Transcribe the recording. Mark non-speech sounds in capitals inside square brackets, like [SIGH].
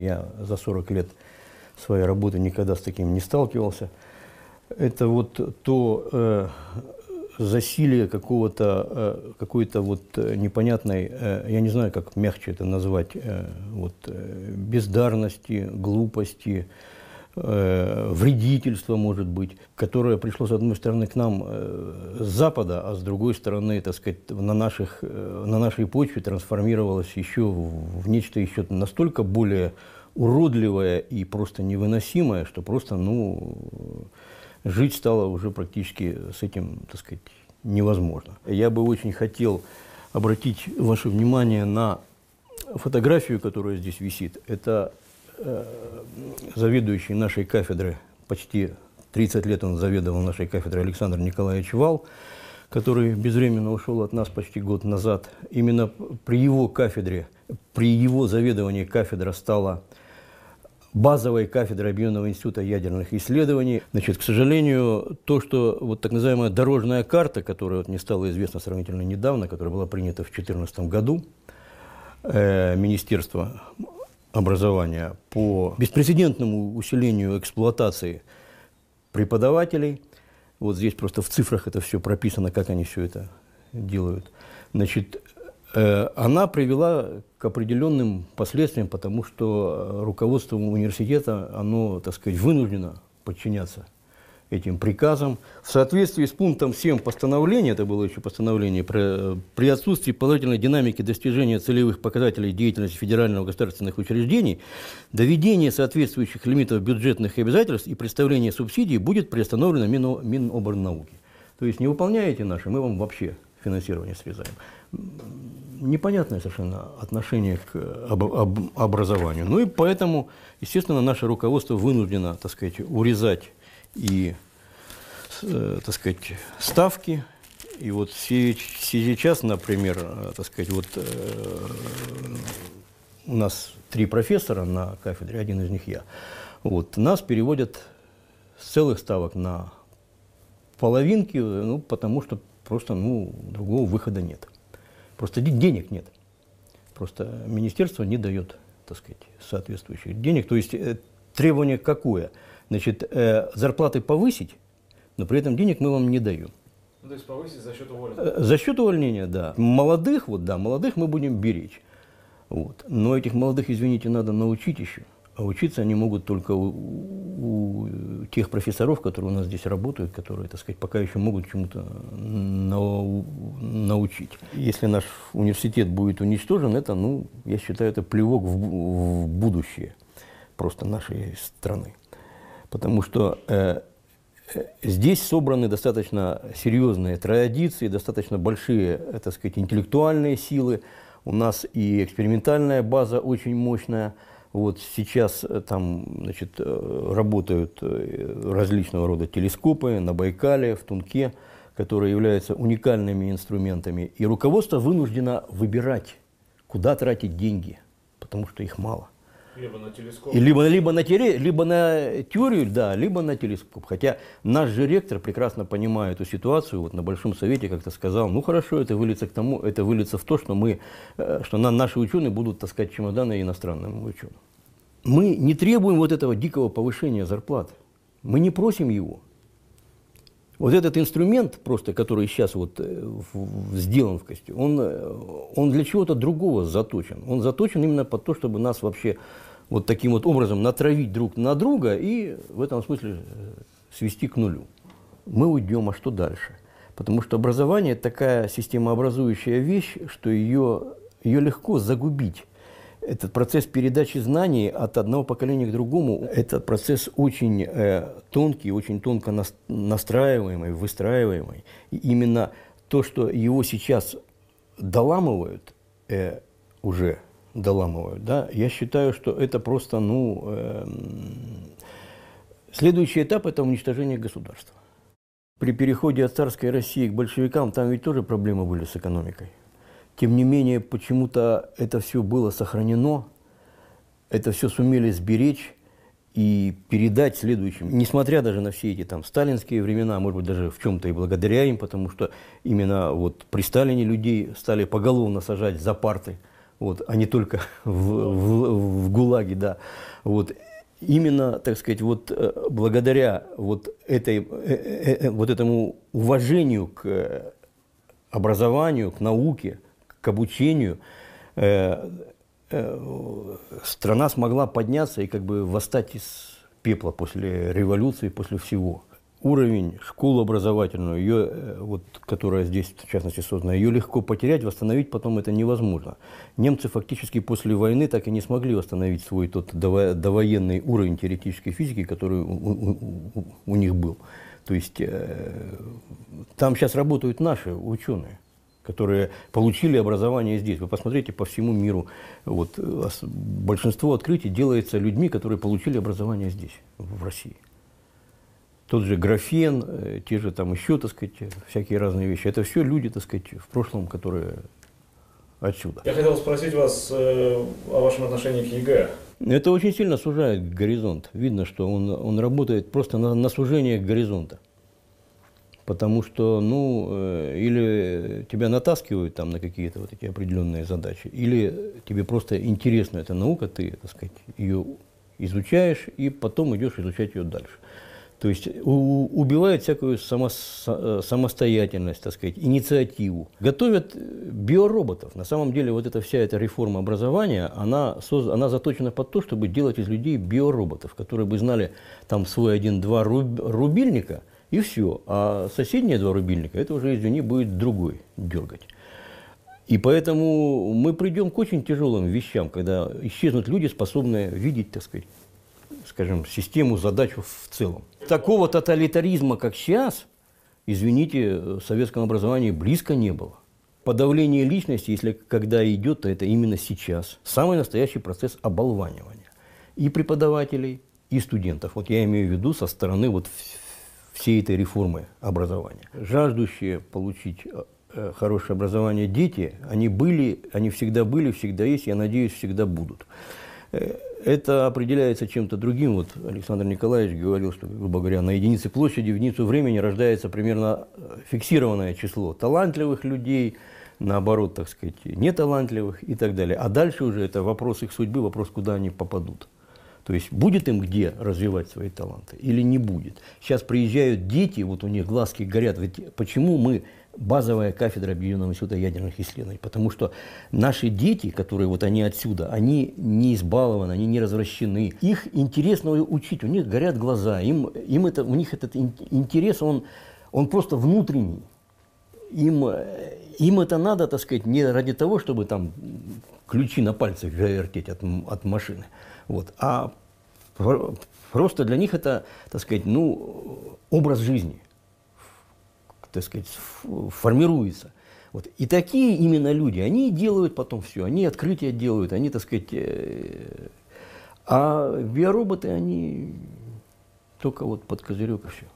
Я за 40 лет своей работы никогда с таким не сталкивался. Это вот то э, засилие какого-то, э, какой-то вот э, непонятной, э, я не знаю, как мягче это назвать, э, вот, э, бездарности, глупости, э, вредительства, может быть, которое пришло, с одной стороны, к нам э, с Запада, а с другой стороны, так сказать, на, наших, э, на нашей почве трансформировалось еще в, в нечто еще настолько более уродливое и просто невыносимое, что просто, ну, жить стало уже практически с этим, так сказать, невозможно. Я бы очень хотел обратить ваше внимание на фотографию, которая здесь висит. Это заведующий нашей кафедры, почти 30 лет он заведовал нашей кафедрой Александр Николаевич Вал, который безвременно ушел от нас почти год назад. Именно при его кафедре, при его заведовании кафедра стала базовой кафедры Объединенного института ядерных исследований. Значит, к сожалению, то, что вот так называемая дорожная карта, которая вот не стала известна сравнительно недавно, которая была принята в 2014 году, э, Министерство образования по беспрецедентному усилению эксплуатации преподавателей. Вот здесь просто в цифрах это все прописано, как они все это делают. Значит, Э, она привела к определенным последствиям, потому что руководство университета, оно, так сказать, вынуждено подчиняться этим приказам. В соответствии с пунктом 7 постановления, это было еще постановление, при, отсутствии положительной динамики достижения целевых показателей деятельности федерального государственных учреждений, доведение соответствующих лимитов бюджетных обязательств и представление субсидий будет приостановлено Мин, Миноборнауки. То есть не выполняете наши, мы вам вообще финансирование срезаем непонятное совершенно отношение к об, об, образованию. Ну и поэтому, естественно, наше руководство вынуждено, так сказать, урезать и, так сказать, ставки. И вот сейчас, например, э, так сказать, вот э, у нас три профессора на кафедре, один из них я. Вот, нас переводят с целых ставок на половинки, ну, потому что просто ну, другого выхода нет. Просто денег нет. Просто министерство не дает, так сказать, соответствующих денег. То есть э, требование какое? Значит, э, зарплаты повысить, но при этом денег мы вам не даем. Ну, то есть повысить за счет увольнения? Э, за счет увольнения, да. Молодых, вот да, молодых мы будем беречь. Вот. Но этих молодых, извините, надо научить еще. А учиться они могут только у, у тех профессоров, которые у нас здесь работают, которые, так сказать, пока еще могут чему-то нау научить. Если наш университет будет уничтожен, это, ну, я считаю, это плевок в, в будущее просто нашей страны. Потому что э, э здесь собраны достаточно серьезные традиции, достаточно большие, так сказать, интеллектуальные силы. У нас и экспериментальная база очень мощная – вот сейчас э, там значит, э, работают э, различного рода телескопы на Байкале, в Тунке, которые являются уникальными инструментами. И руководство вынуждено выбирать, куда тратить деньги, потому что их мало. Либо на телескоп. Либо, либо, на теле, либо на теорию, да, либо на телескоп. Хотя наш же ректор прекрасно понимает эту ситуацию, вот на Большом Совете как-то сказал, ну хорошо, это выльется к тому, это выльется в то, что мы, э, что на, наши ученые будут таскать чемоданы иностранным ученым. Мы не требуем вот этого дикого повышения зарплат. Мы не просим его. Вот этот инструмент, просто, который сейчас вот э, сделан в костюме, он, э, он для чего-то другого заточен. Он заточен именно под то, чтобы нас вообще вот таким вот образом натравить друг на друга и в этом смысле э, свести к нулю. Мы уйдем, а что дальше? Потому что образование – такая системообразующая вещь, что ее, ее легко загубить. Этот процесс передачи знаний от одного поколения к другому, этот процесс очень э, тонкий, очень тонко настраиваемый, выстраиваемый. И именно то, что его сейчас доламывают, э, уже доламывают, да, я считаю, что это просто, ну, э, следующий этап – это уничтожение государства. При переходе от царской России к большевикам там ведь тоже проблемы были с экономикой. Тем не менее, почему-то это все было сохранено, это все сумели сберечь и передать следующим. Несмотря даже на все эти там сталинские времена, может быть, даже в чем-то и благодаря им, потому что именно вот при Сталине людей стали поголовно сажать за парты вот, а не только [LAUGHS] в, в, в ГУЛАГе, да. Вот. Именно, так сказать, вот э, благодаря вот, этой, э, э, вот этому уважению к образованию, к науке, к обучению, страна смогла подняться и как бы восстать из пепла после революции, после всего уровень школы образовательную, ее, э, вот, которая здесь, в частности, создана, ее легко потерять, восстановить потом это невозможно. Немцы фактически после войны так и не смогли восстановить свой тот довоенный уровень теоретической физики, который у, у, у них был. То есть э, там сейчас работают наши ученые которые получили образование здесь. Вы посмотрите по всему миру, вот, большинство открытий делается людьми, которые получили образование здесь, в России тот же графен, э, те же там еще, так сказать, всякие разные вещи. Это все люди, так сказать, в прошлом, которые отсюда. Я хотел спросить вас э, о вашем отношении к ЕГЭ. Это очень сильно сужает горизонт. Видно, что он, он работает просто на, на сужение горизонта. Потому что, ну, э, или тебя натаскивают там на какие-то вот эти определенные задачи, или тебе просто интересна эта наука, ты, так сказать, ее изучаешь, и потом идешь изучать ее дальше. То есть у, убивают всякую само, э, самостоятельность, так сказать, инициативу. Готовят биороботов. На самом деле вот эта вся эта реформа образования, она, соз, она заточена под то, чтобы делать из людей биороботов, которые бы знали там свой один-два руб, рубильника и все. А соседние два рубильника, это уже, извини, будет другой дергать. И поэтому мы придем к очень тяжелым вещам, когда исчезнут люди, способные видеть, так сказать, скажем, систему, задачу в целом. Такого тоталитаризма, как сейчас, извините, в советском образовании близко не было. Подавление личности, если когда идет, то это именно сейчас. Самый настоящий процесс оболванивания. И преподавателей, и студентов. Вот я имею в виду со стороны вот всей этой реформы образования. Жаждущие получить э, э, хорошее образование дети, они были, они всегда были, всегда есть, я надеюсь, всегда будут. Э, это определяется чем-то другим. Вот Александр Николаевич говорил, что, грубо говоря, на единице площади, в единицу времени рождается примерно фиксированное число талантливых людей, наоборот, так сказать, неталантливых и так далее. А дальше уже это вопрос их судьбы, вопрос, куда они попадут. То есть будет им где развивать свои таланты или не будет. Сейчас приезжают дети, вот у них глазки горят. Ведь почему мы базовая кафедра Объединенного института ядерных исследований, потому что наши дети, которые вот они отсюда, они не избалованы, они не развращены. Их интересно учить, у них горят глаза, им, им это, у них этот интерес, он, он просто внутренний. Им, им это надо, так сказать, не ради того, чтобы там ключи на пальцах вертеть от, от машины, вот, а просто для них это, так сказать, ну, образ жизни так сказать, формируется. Вот. И такие именно люди, они делают потом все, они открытия делают, они, так сказать, э, а биороботы, они только вот под козырек и все.